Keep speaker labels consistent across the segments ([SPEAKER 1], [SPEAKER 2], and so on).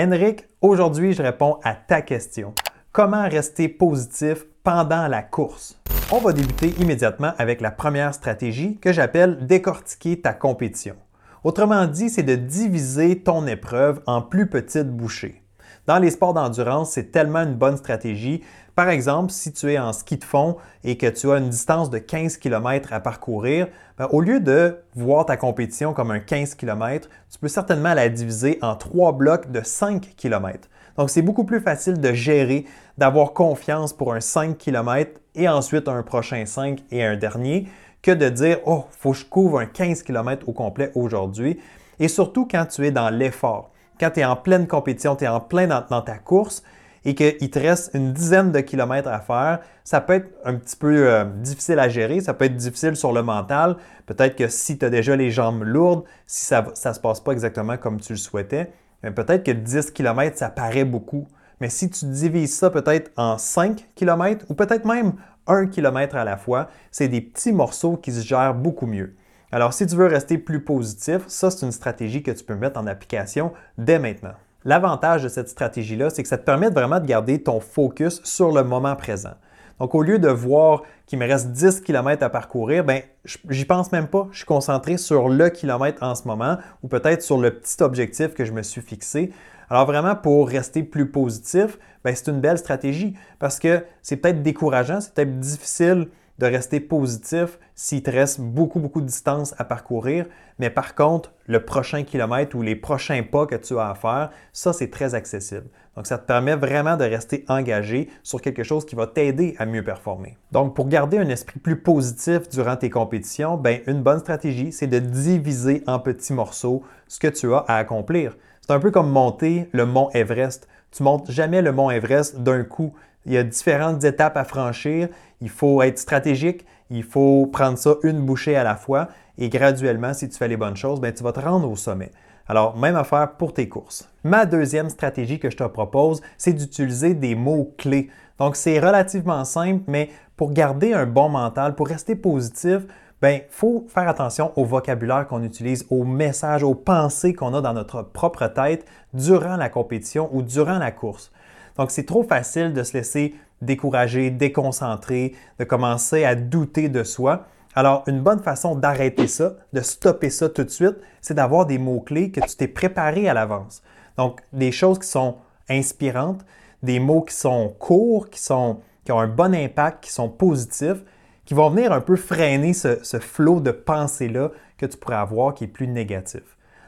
[SPEAKER 1] Henrik, aujourd'hui je réponds à ta question. Comment rester positif pendant la course? On va débuter immédiatement avec la première stratégie que j'appelle décortiquer ta compétition. Autrement dit, c'est de diviser ton épreuve en plus petites bouchées. Dans les sports d'endurance, c'est tellement une bonne stratégie. Par exemple, si tu es en ski de fond et que tu as une distance de 15 km à parcourir, ben, au lieu de voir ta compétition comme un 15 km, tu peux certainement la diviser en trois blocs de 5 km. Donc, c'est beaucoup plus facile de gérer, d'avoir confiance pour un 5 km et ensuite un prochain 5 et un dernier que de dire Oh, faut que je couvre un 15 km au complet aujourd'hui. Et surtout quand tu es dans l'effort quand tu es en pleine compétition, tu es en plein dans, ta course et qu'il te reste une dizaine de kilomètres à faire, ça peut être un petit peu euh, difficile à gérer, ça peut être difficile sur le mental. Peut-être que si tu as déjà les jambes lourdes, si ça ne se passe pas exactement comme tu le souhaitais, peut-être que 10 km, ça paraît beaucoup. Mais si tu divises ça peut-être en 5 km ou peut-être même 1 km à la fois, c'est des petits morceaux qui se gèrent beaucoup mieux. Alors, si tu veux rester plus positif, ça, c'est une stratégie que tu peux mettre en application dès maintenant. L'avantage de cette stratégie-là, c'est que ça te permet vraiment de garder ton focus sur le moment présent. Donc, au lieu de voir qu'il me reste 10 km à parcourir, ben, j'y pense même pas. Je suis concentré sur le kilomètre en ce moment ou peut-être sur le petit objectif que je me suis fixé. Alors, vraiment, pour rester plus positif, ben, c'est une belle stratégie parce que c'est peut-être décourageant, c'est peut-être difficile de rester positif s'il te reste beaucoup, beaucoup de distance à parcourir. Mais par contre, le prochain kilomètre ou les prochains pas que tu as à faire, ça, c'est très accessible. Donc, ça te permet vraiment de rester engagé sur quelque chose qui va t'aider à mieux performer. Donc, pour garder un esprit plus positif durant tes compétitions, ben, une bonne stratégie, c'est de diviser en petits morceaux ce que tu as à accomplir. C'est un peu comme monter le mont Everest. Tu montes jamais le mont Everest d'un coup. Il y a différentes étapes à franchir. Il faut être stratégique. Il faut prendre ça une bouchée à la fois. Et graduellement, si tu fais les bonnes choses, ben, tu vas te rendre au sommet. Alors, même affaire pour tes courses. Ma deuxième stratégie que je te propose, c'est d'utiliser des mots-clés. Donc, c'est relativement simple, mais pour garder un bon mental, pour rester positif, il faut faire attention au vocabulaire qu'on utilise, aux messages, aux pensées qu'on a dans notre propre tête durant la compétition ou durant la course. Donc, c'est trop facile de se laisser décourager, déconcentrer, de commencer à douter de soi. Alors, une bonne façon d'arrêter ça, de stopper ça tout de suite, c'est d'avoir des mots-clés que tu t'es préparé à l'avance. Donc, des choses qui sont inspirantes, des mots qui sont courts, qui, sont, qui ont un bon impact, qui sont positifs, qui vont venir un peu freiner ce, flot de pensée-là que tu pourrais avoir qui est plus négatif.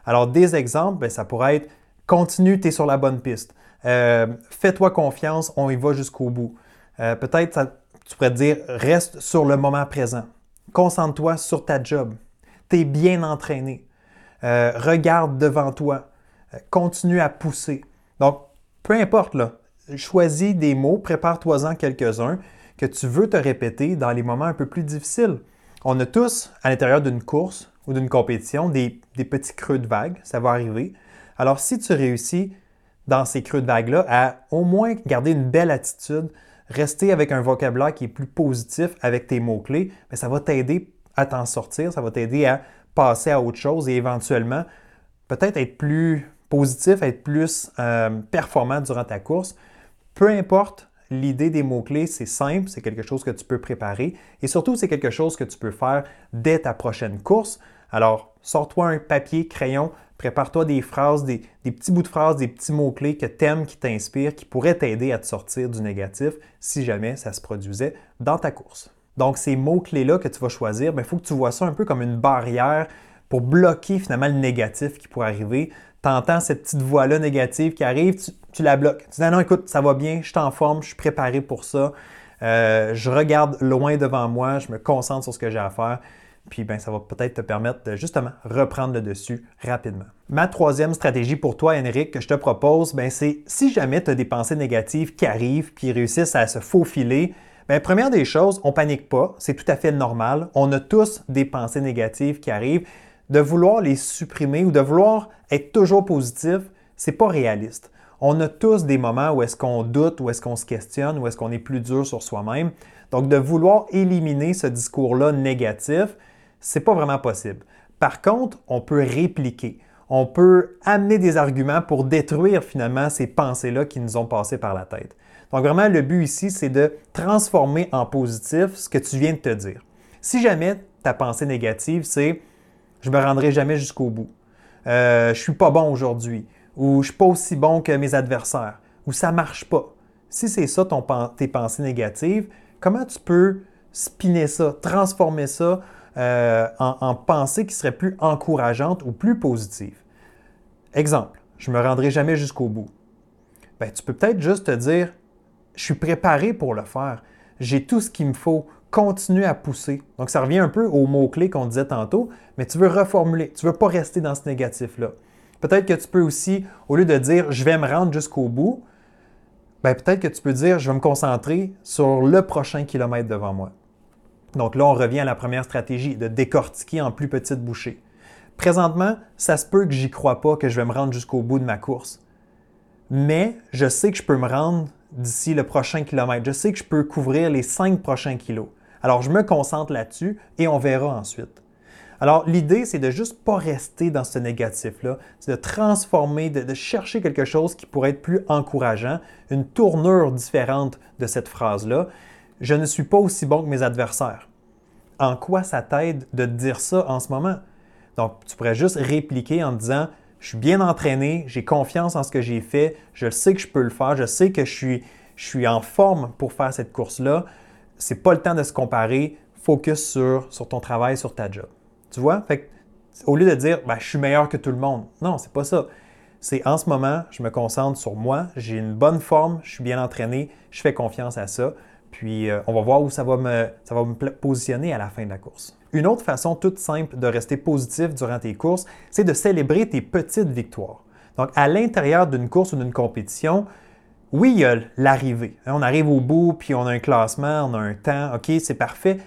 [SPEAKER 1] Alors, des exemples, ben, ça pourrait être continue, tu es sur la bonne piste. Euh, fais-toi confiance, on y va jusqu'au bout. Euh, peut-être, tu pourrais dire, reste sur le moment présent. Concentre-toi sur ta job. Tu es bien entraîné. Euh, regarde devant toi. continue à pousser. Donc, peu importe, là, choisis des mots, prépare-toi-en quelques-uns que tu veux te répéter dans les moments un peu plus difficiles. On a tous, à l'intérieur d'une course ou d'une compétition, des, des petits creux de vague. Ça va arriver. Alors, si tu réussis dans ces creux de vague-là à au moins garder une belle attitude, rester avec un vocabulaire qui est plus positif avec tes mots-clés, ben, ça va t'aider à t'en sortir, ça va t'aider à passer à autre chose et éventuellement peut-être être plus positif, être plus euh, performant durant ta course. Peu importe l'idée des mots-clés, c'est simple, c'est quelque chose que tu peux préparer et surtout c'est quelque chose que tu peux faire dès ta prochaine course. Alors, sors-toi un papier, crayon, Prépare-toi des phrases, des, petits bouts de phrases, des petits mots-clés que tu aimes, qui t'inspirent, qui pourraient t'aider à te sortir du négatif si jamais ça se produisait dans ta course. Donc, ces mots-clés-là que tu vas choisir, il ben, faut que tu vois ça un peu comme une barrière pour bloquer finalement le négatif qui pourrait arriver. Tu entends cette petite voix-là négative qui arrive, tu, la bloques. Tu dis non, écoute, ça va bien, je suis en forme, je suis préparé pour ça. Euh, je regarde loin devant moi, je me concentre sur ce que j'ai à faire puis ben, ça va peut-être te permettre de justement reprendre le dessus rapidement. Ma troisième stratégie pour toi, Henrik, que je te propose, ben, c'est si jamais tu as des pensées négatives qui arrivent, qui réussissent à se faufiler, ben, première des choses, on panique pas, c'est tout à fait normal. On a tous des pensées négatives qui arrivent. De vouloir les supprimer ou de vouloir être toujours positif, c'est pas réaliste. On a tous des moments où est-ce qu'on doute, où est-ce qu'on se questionne, où est-ce qu'on est plus dur sur soi-même. Donc, de vouloir éliminer ce discours-là négatif, c'est pas vraiment possible. Par contre, on peut répliquer. on peut amener des arguments pour détruire finalement ces pensées-là qui nous ont passé par la tête. Donc vraiment, le but ici, c'est de transformer en positif ce que tu viens de te dire. Si jamais ta pensée négative, c'est je me rendrai jamais jusqu'au bout, euh, je suis pas bon aujourd'hui, ou je suis pas aussi bon que mes adversaires, ou ça marche pas. Si c'est ça ton, tes pensées négatives, comment tu peux spinner ça, transformer ça euh, en, en pensée qui serait plus encourageante ou plus positive? Exemple, je me rendrai jamais jusqu'au bout. Ben, tu peux peut-être juste te dire, je suis préparé pour le faire. J'ai tout ce qu'il me faut. Continue à pousser. Donc, ça revient un peu aux mots-clés qu'on disait tantôt, mais tu veux reformuler. Tu ne veux pas rester dans ce négatif-là. Peut-être que tu peux aussi, au lieu de dire je vais me rendre jusqu'au bout, ben, peut-être que tu peux dire je vais me concentrer sur le prochain kilomètre devant moi. Donc là, on revient à la première stratégie, de décortiquer en plus petites bouchées. Présentement, ça se peut que j'y crois pas que je vais me rendre jusqu'au bout de ma course. Mais je sais que je peux me rendre d'ici le prochain kilomètre. Je sais que je peux couvrir les cinq prochains kilos. Alors, je me concentre là-dessus et on verra ensuite. Alors, l'idée, c'est de juste pas rester dans ce négatif-là, c'est de transformer, de, de, chercher quelque chose qui pourrait être plus encourageant, une tournure différente de cette phrase-là. Je ne suis pas aussi bon que mes adversaires. En quoi ça t'aide de dire ça en ce moment? Donc, tu pourrais juste répliquer en disant je suis bien entraîné, j'ai confiance en ce que j'ai fait, je sais que je peux le faire, je sais que je suis, en forme pour faire cette course-là. C'est pas le temps de se comparer, focus sur, ton travail, sur ta job. Tu vois? Au lieu de dire ben, je suis meilleur que tout le monde, non, c'est pas ça. C'est en ce moment, je me concentre sur moi, j'ai une bonne forme, je suis bien entraîné, je fais confiance à ça. Puis euh, on va voir où ça va, me, ça va me positionner à la fin de la course. Une autre façon toute simple de rester positif durant tes courses, c'est de célébrer tes petites victoires. Donc, à l'intérieur d'une course ou d'une compétition, oui, il y a l'arrivée. On arrive au bout, puis on a un classement, on a un temps, OK, c'est parfait.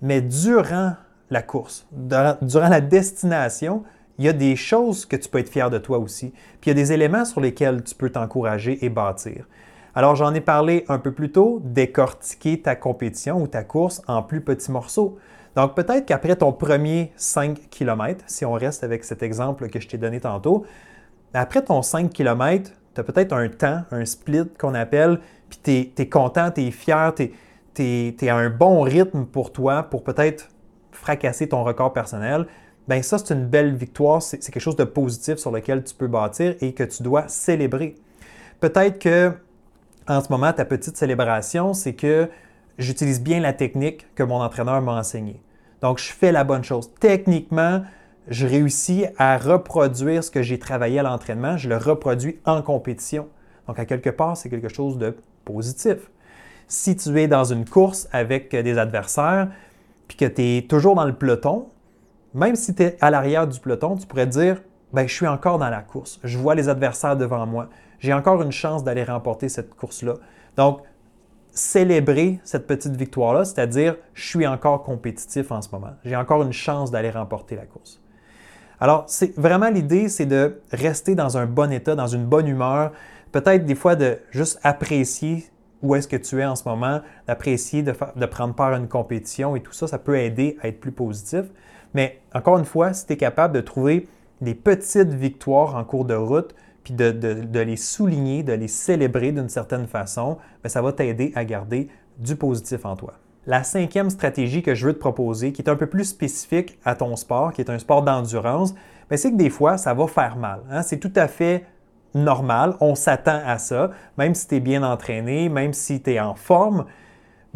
[SPEAKER 1] Mais durant la course, durant la destination, il y a des choses que tu peux être fier de toi aussi. Puis il y a des éléments sur lesquels tu peux t'encourager et bâtir. Alors, j'en ai parlé un peu plus tôt, décortiquer ta compétition ou ta course en plus petits morceaux. Donc peut-être qu'après ton premier 5 km, si on reste avec cet exemple que je t'ai donné tantôt, après ton 5 km, tu as peut-être un temps, un split qu'on appelle, puis tu es, content, tu es fier, tu es, à un bon rythme pour toi pour peut-être fracasser ton record personnel. Bien ça, c'est une belle victoire, c'est quelque chose de positif sur lequel tu peux bâtir et que tu dois célébrer. Peut-être que en ce moment, ta petite célébration, c'est que j'utilise bien la technique que mon entraîneur m'a enseignée. Donc, je fais la bonne chose. Techniquement, je réussis à reproduire ce que j'ai travaillé à l'entraînement, je le reproduis en compétition. Donc, à quelque part, c'est quelque chose de positif. Si tu es dans une course avec des adversaires, puis que tu es toujours dans le peloton, même si tu es à l'arrière du peloton, tu pourrais dire, ben, je suis encore dans la course. Je vois les adversaires devant moi. J'ai encore une chance d'aller remporter cette course-là. Donc, célébrer cette petite victoire-là, c'est-à-dire je suis encore compétitif en ce moment. J'ai encore une chance d'aller remporter la course. Alors, c'est vraiment l'idée, c'est de rester dans un bon état, dans une bonne humeur, peut-être des fois de juste apprécier où est-ce que tu es en ce moment, d'apprécier de, de, prendre part à une compétition et tout ça, ça peut aider à être plus positif. Mais encore une fois, si tu es capable de trouver des petites victoires en cours de route, puis de, les souligner, de les célébrer d'une certaine façon, bien, ça va t'aider à garder du positif en toi. La cinquième stratégie que je veux te proposer, qui est un peu plus spécifique à ton sport, qui est un sport d'endurance, ben, c'est que des fois, ça va faire mal. Hein. C'est tout à fait normal, on s'attend à ça, même si tu es bien entraîné, même si tu es en forme, ben,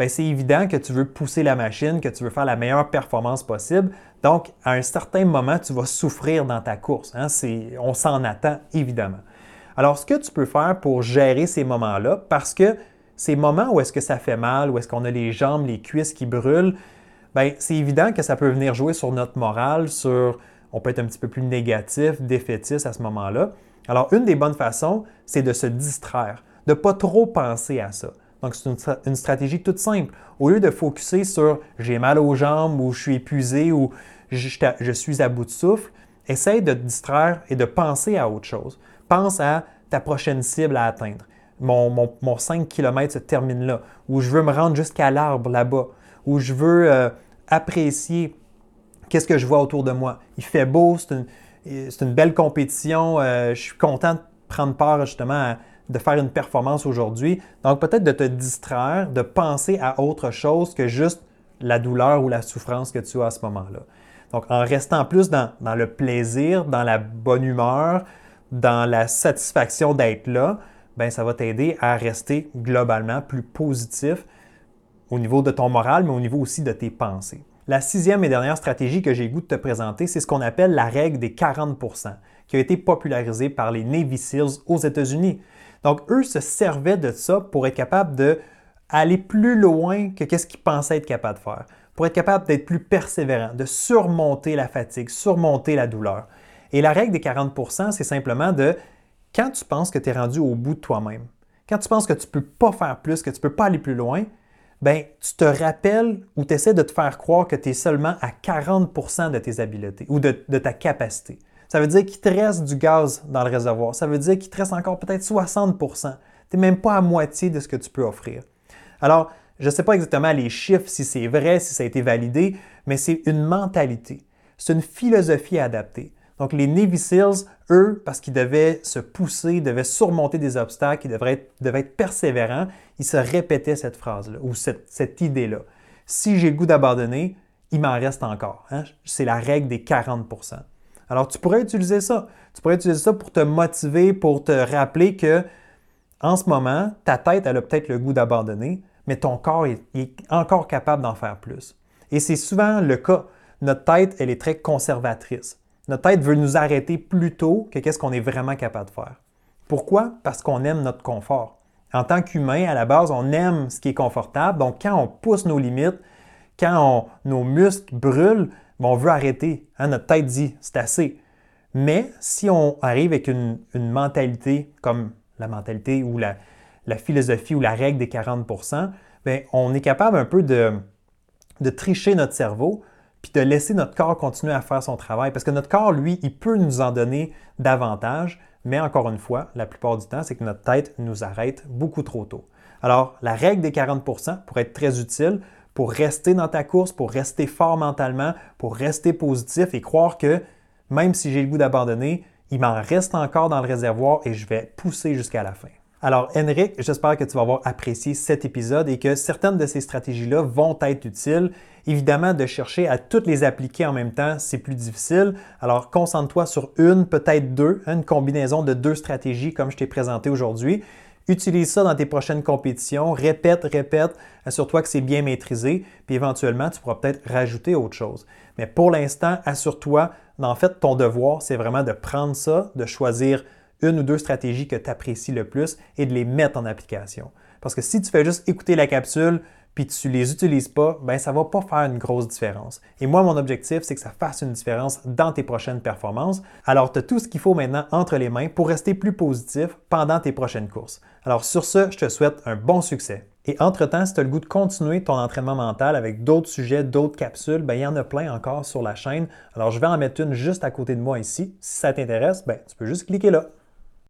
[SPEAKER 1] c'est évident que tu veux pousser la machine, que tu veux faire la meilleure performance possible. Donc, à un certain moment, tu vas souffrir dans ta course. Hein? On s'en attend, évidemment. Alors, ce que tu peux faire pour gérer ces moments-là, parce que ces moments où est-ce que ça fait mal, où est-ce qu'on a les jambes, les cuisses qui brûlent, ben, c'est évident que ça peut venir jouer sur notre morale, sur on peut être un petit peu plus négatif, défaitiste à ce moment-là. Alors, une des bonnes façons, c'est de se distraire, de ne pas trop penser à ça. Donc, c'est une, stratégie toute simple. Au lieu de focuser sur j'ai mal aux jambes ou je suis épuisé ou je, suis à bout de souffle, essaye de te distraire et de penser à autre chose. Pense à ta prochaine cible à atteindre. Mon, 5 km se termine là, ou je veux me rendre jusqu'à l'arbre là-bas, ou je veux euh, apprécier qu'est-ce que je vois autour de moi. Il fait beau, c'est une belle compétition, euh, je suis content de prendre part justement de faire une performance aujourd'hui. Donc peut-être de te distraire, de penser à autre chose que juste la douleur ou la souffrance que tu as à ce moment-là. Donc en restant plus dans, le plaisir, dans la bonne humeur, dans la satisfaction d'être là, ben ça va t'aider à rester globalement plus positif au niveau de ton moral, mais au niveau aussi de tes pensées. La sixième et dernière stratégie que j'ai goût de te présenter, c'est ce qu'on appelle la règle des 40% qui a été popularisée par les Navy SEALs aux États-Unis. Donc, eux se servaient de ça pour être capables d'aller plus loin que qu'est-ce qu'ils pensaient être capables de faire, pour être capable d'être plus persévérant, de surmonter la fatigue, surmonter la douleur. Et la règle des 40% c'est simplement de quand tu penses que tu es rendu au bout de toi-même, quand tu penses que tu ne peux pas faire plus, que tu ne peux pas aller plus loin, ben, tu te rappelles ou tu essaies de te faire croire que tu es seulement à 40% de tes habiletés ou de, ta capacité. Ça veut dire qu'il te reste du gaz dans le réservoir. Ça veut dire qu'il te reste encore peut-être 60 Tu n'es même pas à moitié de ce que tu peux offrir. Alors, je ne sais pas exactement les chiffres, si c'est vrai, si ça a été validé, mais c'est une mentalité. C'est une philosophie adaptée. Donc, les Navy SEALs, eux, parce qu'ils devaient se pousser, devaient surmonter des obstacles, ils devaient être, persévérants, ils se répétaient cette phrase-là ou cette, idée-là. Si j'ai le goût d'abandonner, il m'en reste encore. Hein. C'est la règle des 40 Alors, tu pourrais utiliser ça. Tu pourrais utiliser ça pour te motiver, pour te rappeler que en ce moment, ta tête, elle a peut-être le goût d'abandonner, mais ton corps est encore capable d'en faire plus. Et c'est souvent le cas. Notre tête, elle est très conservatrice. Notre tête veut nous arrêter plus tôt que qu'est-ce qu'on est vraiment capable de faire. Pourquoi? Parce qu'on aime notre confort. En tant qu'humain, à la base, on aime ce qui est confortable. Donc, quand on pousse nos limites, quand nos muscles brûlent, on veut arrêter. Hein, notre tête dit c'est assez. Mais si on arrive avec une, mentalité comme la mentalité ou la, philosophie ou la règle des 40 bien, on est capable un peu de tricher notre cerveau puis de laisser notre corps continuer à faire son travail. Parce que notre corps, lui, il peut nous en donner davantage, mais encore une fois, la plupart du temps, c'est que notre tête nous arrête beaucoup trop tôt. Alors, la règle des 40% pourrait être très utile pour rester dans ta course, pour rester fort mentalement, pour rester positif et croire que même si j'ai le goût d'abandonner, il m'en reste encore dans le réservoir et je vais pousser jusqu'à la fin. Alors, Henrik, j'espère que tu vas avoir apprécié cet épisode et que certaines de ces stratégies-là vont être utiles. Évidemment, de chercher à toutes les appliquer en même temps, c'est plus difficile. Alors, concentre-toi sur une, peut-être deux, une combinaison de deux stratégies comme je t'ai présenté aujourd'hui. Utilise ça dans tes prochaines compétitions, répète, répète, assure-toi que c'est bien maîtrisé, puis éventuellement, tu pourras peut-être rajouter autre chose. Mais pour l'instant, assure-toi, en fait, ton devoir, c'est vraiment de prendre ça, de choisir une ou deux stratégies que tu apprécies le plus et de les mettre en application. Parce que si tu fais juste écouter la capsule puis tu les utilises pas, ben ça va pas faire une grosse différence. Et moi, mon objectif, c'est que ça fasse une différence dans tes prochaines performances. Alors, tu as tout ce qu'il faut maintenant entre les mains pour rester plus positif pendant tes prochaines courses. Alors, sur ce, je te souhaite un bon succès. Et entre-temps, si tu as le goût de continuer ton entraînement mental avec d'autres sujets, d'autres capsules, ben, il y en a plein encore sur la chaîne. Alors, je vais en mettre une juste à côté de moi ici. Si ça t'intéresse, ben, tu peux juste cliquer là.